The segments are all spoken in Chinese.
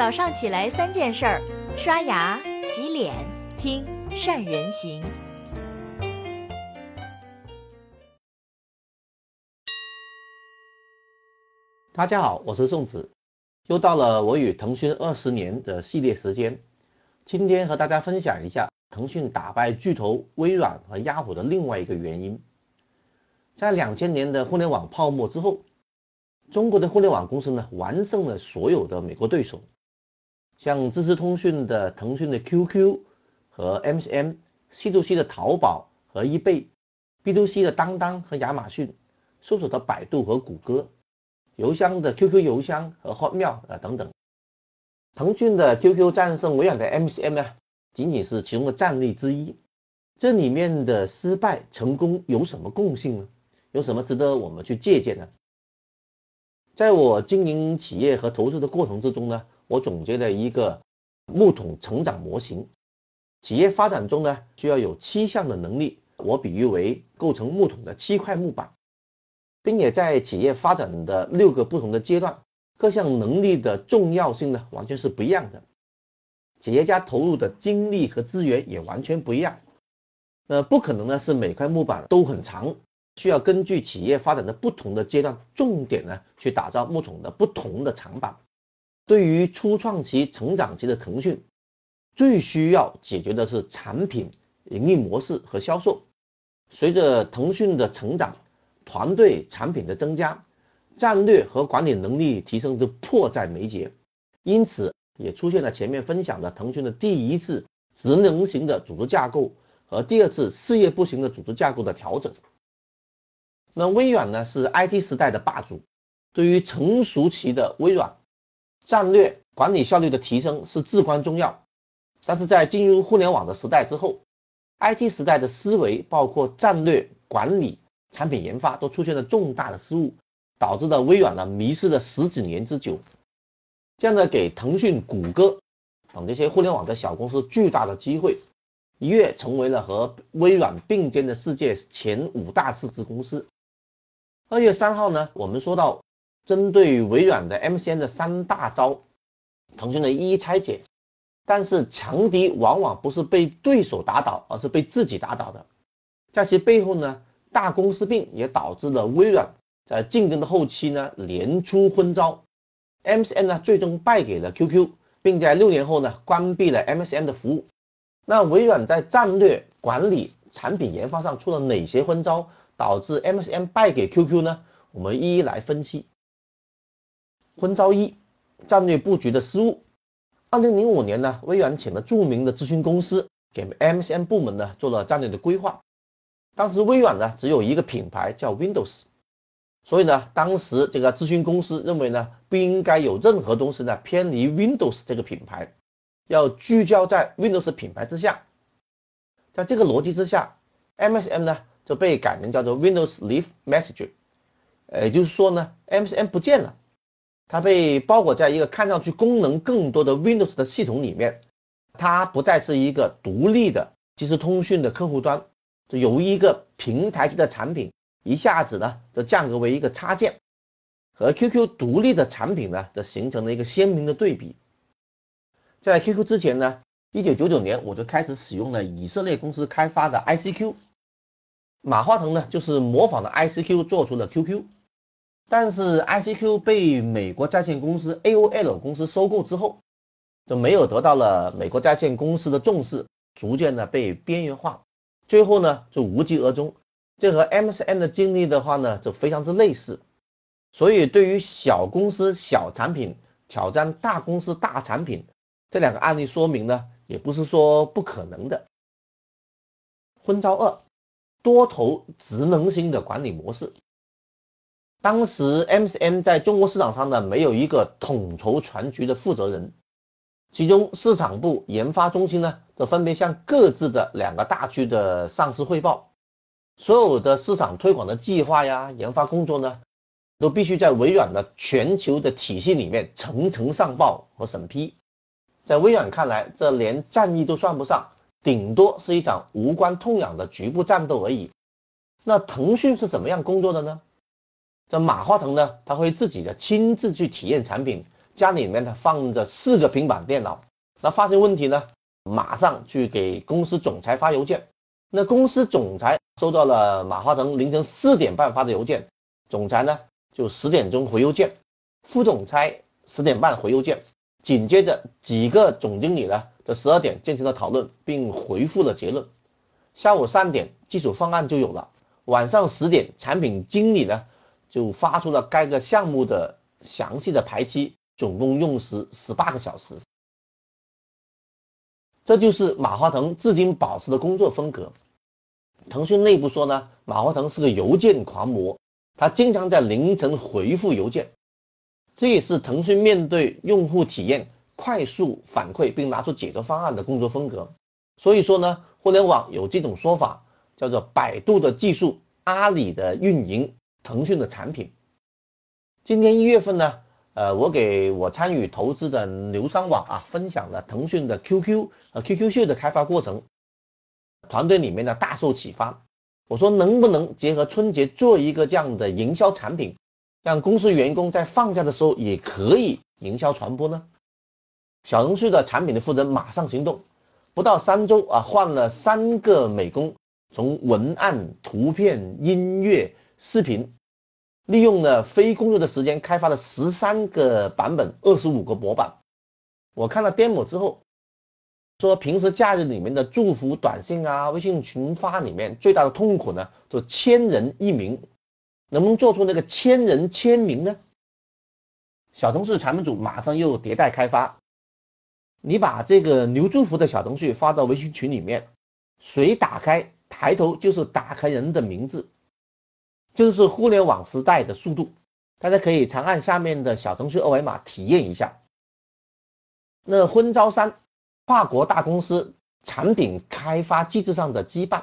早上起来三件事儿：刷牙、洗脸、听善人行。大家好，我是宋子，又到了我与腾讯二十年的系列时间。今天和大家分享一下腾讯打败巨头微软和雅虎的另外一个原因。在两千年的互联网泡沫之后，中国的互联网公司呢完胜了所有的美国对手，像知识通讯的腾讯的 QQ 和 MCN，C to C 的淘宝和易贝，B to C 的当当和亚马逊，搜索的百度和谷歌。邮箱的 QQ 邮箱和 Hotmail 啊等等，腾讯的 QQ 战胜微软的 MCN 呢，仅仅是其中的战例之一。这里面的失败成功有什么共性呢？有什么值得我们去借鉴呢？在我经营企业和投资的过程之中呢，我总结了一个木桶成长模型。企业发展中呢，需要有七项的能力，我比喻为构成木桶的七块木板。并且在企业发展的六个不同的阶段，各项能力的重要性呢，完全是不一样的。企业家投入的精力和资源也完全不一样。呃，不可能呢是每块木板都很长，需要根据企业发展的不同的阶段，重点呢去打造木桶的不同的长板。对于初创期、成长期的腾讯，最需要解决的是产品、盈利模式和销售。随着腾讯的成长，团队产品的增加，战略和管理能力提升就迫在眉睫，因此也出现了前面分享的腾讯的第一次职能型的组织架构和第二次事业部型的组织架构的调整。那微软呢是 IT 时代的霸主，对于成熟期的微软，战略管理效率的提升是至关重要。但是在进入互联网的时代之后，IT 时代的思维包括战略管理。产品研发都出现了重大的失误，导致了微软呢迷失了十几年之久，这样呢给腾讯、谷歌等这些互联网的小公司巨大的机会，一跃成为了和微软并肩的世界前五大市值公司。二月三号呢，我们说到针对于微软的 MCN 的三大招，腾讯的一一拆解，但是强敌往往不是被对手打倒，而是被自己打倒的，在其背后呢。大公司病也导致了微软在竞争的后期呢连出昏招，MCN 呢最终败给了 QQ，并在六年后呢关闭了 MCN 的服务。那微软在战略管理、产品研发上出了哪些昏招，导致 MCN 败给 QQ 呢？我们一一来分析。昏招一：战略布局的失误。二零零五年呢，微软请了著名的咨询公司给 MCN 部门呢做了战略的规划。当时微软呢只有一个品牌叫 Windows，所以呢，当时这个咨询公司认为呢不应该有任何东西呢偏离 Windows 这个品牌，要聚焦在 Windows 品牌之下。在这个逻辑之下，MSN 呢就被改名叫做 Windows Live Message，也就是说呢，MSN 不见了，它被包裹在一个看上去功能更多的 Windows 的系统里面，它不再是一个独立的即时通讯的客户端。就由一个平台级的产品，一下子呢就降格为一个插件，和 QQ 独立的产品呢，就形成了一个鲜明的对比。在 QQ 之前呢，一九九九年我就开始使用了以色列公司开发的 ICQ，马化腾呢就是模仿的 ICQ 做出了 QQ，但是 ICQ 被美国在线公司 AOL 公司收购之后，就没有得到了美国在线公司的重视，逐渐的被边缘化。最后呢，就无疾而终。这和 MCN 的经历的话呢，就非常之类似。所以，对于小公司小产品挑战大公司大产品，这两个案例说明呢，也不是说不可能的。昏招二，多头职能型的管理模式。当时 MCN 在中国市场上呢，没有一个统筹全局的负责人。其中市场部研发中心呢，则分别向各自的两个大区的上司汇报，所有的市场推广的计划呀、研发工作呢，都必须在微软的全球的体系里面层层上报和审批。在微软看来，这连战役都算不上，顶多是一场无关痛痒的局部战斗而已。那腾讯是怎么样工作的呢？这马化腾呢，他会自己的亲自去体验产品。家里面呢放着四个平板电脑，那发现问题呢，马上去给公司总裁发邮件。那公司总裁收到了马化腾凌晨四点半发的邮件，总裁呢就十点钟回邮件，副总裁十点半回邮件，紧接着几个总经理呢在十二点进行了讨论，并回复了结论。下午三点技术方案就有了，晚上十点产品经理呢就发出了该个项目的详细的排期，总共用时十八个小时。这就是马化腾至今保持的工作风格。腾讯内部说呢，马化腾是个邮件狂魔，他经常在凌晨回复邮件，这也是腾讯面对用户体验快速反馈并拿出解决方案的工作风格。所以说呢，互联网有这种说法，叫做百度的技术，阿里的运营，腾讯的产品。今年一月份呢。呃，我给我参与投资的牛商网啊，分享了腾讯的 QQ 和 QQ 秀的开发过程，团队里面呢大受启发。我说能不能结合春节做一个这样的营销产品，让公司员工在放假的时候也可以营销传播呢？小程序的产品的负责人马上行动，不到三周啊，换了三个美工，从文案、图片、音乐、视频。利用了非工作的时间开发了十三个版本，二十五个模板。我看了 demo 之后，说平时假日里面的祝福短信啊、微信群发里面最大的痛苦呢，就千人一名，能不能做出那个千人签名呢？小程序产品组马上又迭代开发，你把这个牛祝福的小程序发到微信群里面，谁打开抬头就是打开人的名字。就是互联网时代的速度，大家可以长按下面的小程序二维码体验一下。那婚招三跨国大公司产品开发机制上的羁绊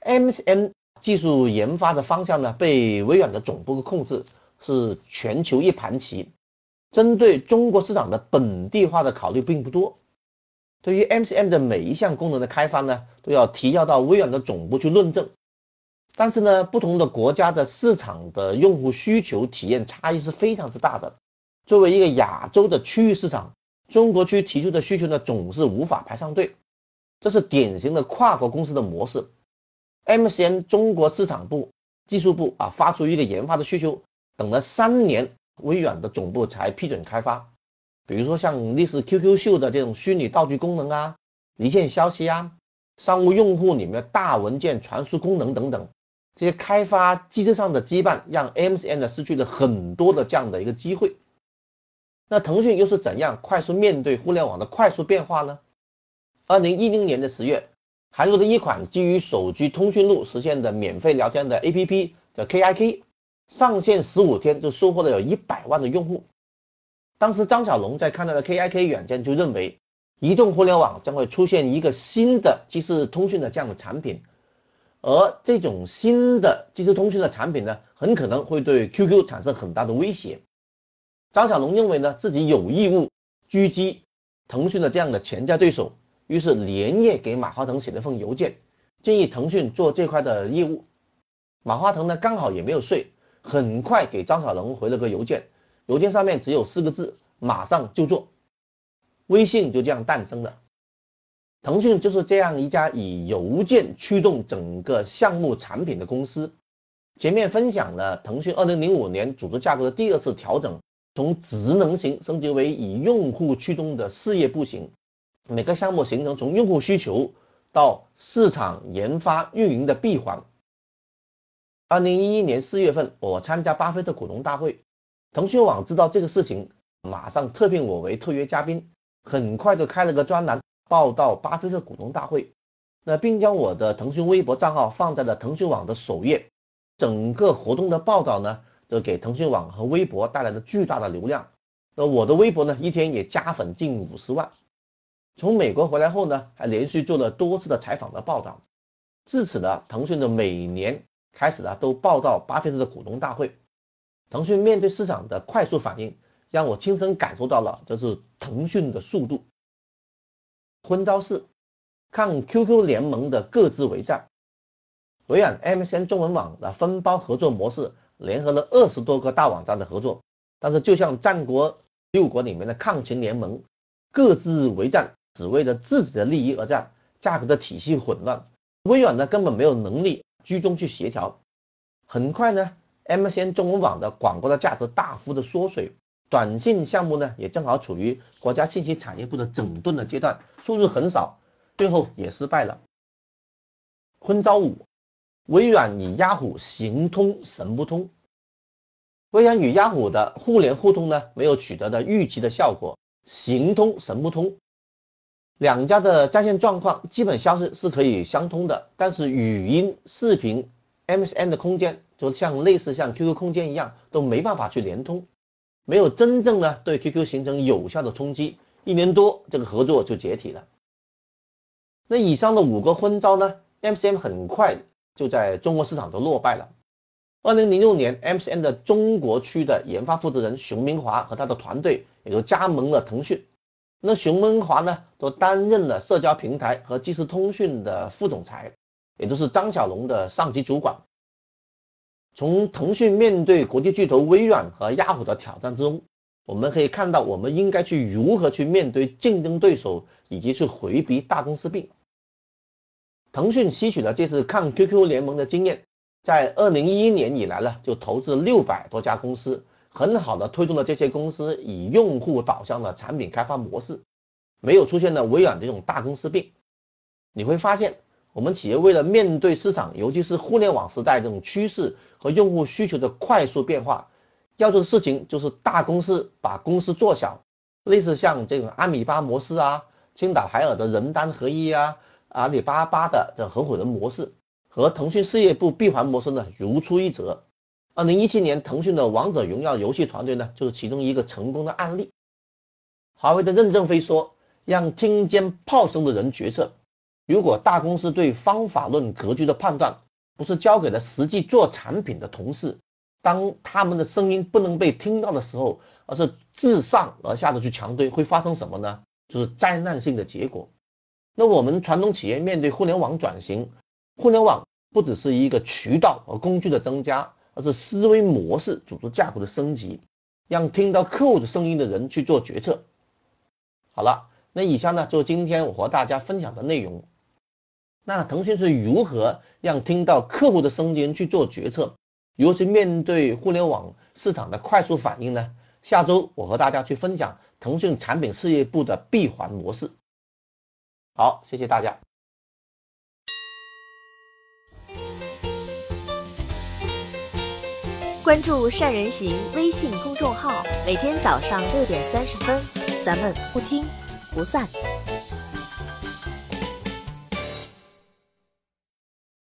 ，M C M 技术研发的方向呢被微软的总部控制，是全球一盘棋，针对中国市场的本地化的考虑并不多。对于 M C M 的每一项功能的开发呢，都要提交到微软的总部去论证。但是呢，不同的国家的市场的用户需求体验差异是非常之大的。作为一个亚洲的区域市场，中国区提出的需求呢总是无法排上队，这是典型的跨国公司的模式。MCN 中国市场部技术部啊发出一个研发的需求，等了三年，微软的总部才批准开发。比如说像类似 QQ 秀的这种虚拟道具功能啊，离线消息啊，商务用户里面大文件传输功能等等。这些开发机制上的羁绊，让 MCN 呢失去了很多的这样的一个机会。那腾讯又是怎样快速面对互联网的快速变化呢？二零一零年的十月，韩国的一款基于手机通讯录实现的免费聊天的 APP 叫 KIK，上线十五天就收获了有一百万的用户。当时张小龙在看到的 KIK 软件，就认为移动互联网将会出现一个新的即时通讯的这样的产品。而这种新的即时通讯的产品呢，很可能会对 QQ 产生很大的威胁。张小龙认为呢，自己有义务狙击腾讯的这样的潜在对手，于是连夜给马化腾写了封邮件，建议腾讯做这块的业务。马化腾呢，刚好也没有睡，很快给张小龙回了个邮件，邮件上面只有四个字：马上就做。微信就这样诞生了。腾讯就是这样一家以邮件驱动整个项目产品的公司。前面分享了腾讯2005年组织架构的第二次调整，从职能型升级为以用户驱动的事业部型。每个项目形成从用户需求到市场研发运营的闭环。2011年4月份，我参加巴菲特股东大会，腾讯网知道这个事情，马上特聘我为特约嘉宾，很快就开了个专栏。报道巴菲特股东大会，那并将我的腾讯微博账号放在了腾讯网的首页。整个活动的报道呢，都给腾讯网和微博带来了巨大的流量。那我的微博呢，一天也加粉近五十万。从美国回来后呢，还连续做了多次的采访的报道。至此呢，腾讯的每年开始呢，都报道巴菲特的股东大会。腾讯面对市场的快速反应，让我亲身感受到了这是腾讯的速度。昏招四，抗 QQ 联盟的各自为战。微软 MCN 中文网的分包合作模式，联合了二十多个大网站的合作。但是就像战国六国里面的抗秦联盟，各自为战，只为了自己的利益而战，价格的体系混乱，微软呢根本没有能力居中去协调。很快呢，MCN 中文网的广告的价值大幅的缩水，短信项目呢也正好处于国家信息产业部的整顿的阶段，收入很少，最后也失败了。昏招五，微软与雅虎行通神不通。微软与雅虎的互联互通呢，没有取得的预期的效果，行通神不通。两家的在线状况基本消息是可以相通的，但是语音、视频、MSN 的空间，就像类似像 QQ 空间一样，都没办法去连通，没有真正的对 QQ 形成有效的冲击。一年多，这个合作就解体了。那以上的五个昏招呢，MCN 很快就在中国市场都落败了。二零零六年，MCN 的中国区的研发负责人熊明华和他的团队也就加盟了腾讯。那熊明华呢，都担任了社交平台和即时通讯的副总裁，也就是张小龙的上级主管。从腾讯面对国际巨头微软和雅虎的挑战之中，我们可以看到，我们应该去如何去面对竞争对手，以及去回避大公司病。腾讯吸取了这次抗 QQ 联盟的经验。在二零一一年以来呢，就投资六百多家公司，很好的推动了这些公司以用户导向的产品开发模式，没有出现了微软这种大公司病。你会发现，我们企业为了面对市场，尤其是互联网时代这种趋势和用户需求的快速变化，要做的事情就是大公司把公司做小，类似像这种阿米巴模式啊，青岛海尔的人单合一啊，阿里巴巴的这合伙人模式。和腾讯事业部闭环模式呢如出一辙。二零一七年，腾讯的王者荣耀游戏团队呢就是其中一个成功的案例。华为的任正非说：“让听见炮声的人决策。如果大公司对方法论格局的判断不是交给了实际做产品的同事，当他们的声音不能被听到的时候，而是自上而下的去强推，会发生什么呢？就是灾难性的结果。那我们传统企业面对互联网转型。”互联网不只是一个渠道和工具的增加，而是思维模式、组织架构的升级，让听到客户的声音的人去做决策。好了，那以下呢就是今天我和大家分享的内容。那腾讯是如何让听到客户的声音去做决策，如何去面对互联网市场的快速反应呢？下周我和大家去分享腾讯产品事业部的闭环模式。好，谢谢大家。关注善人行微信公众号，每天早上六点三十分，咱们不听不散。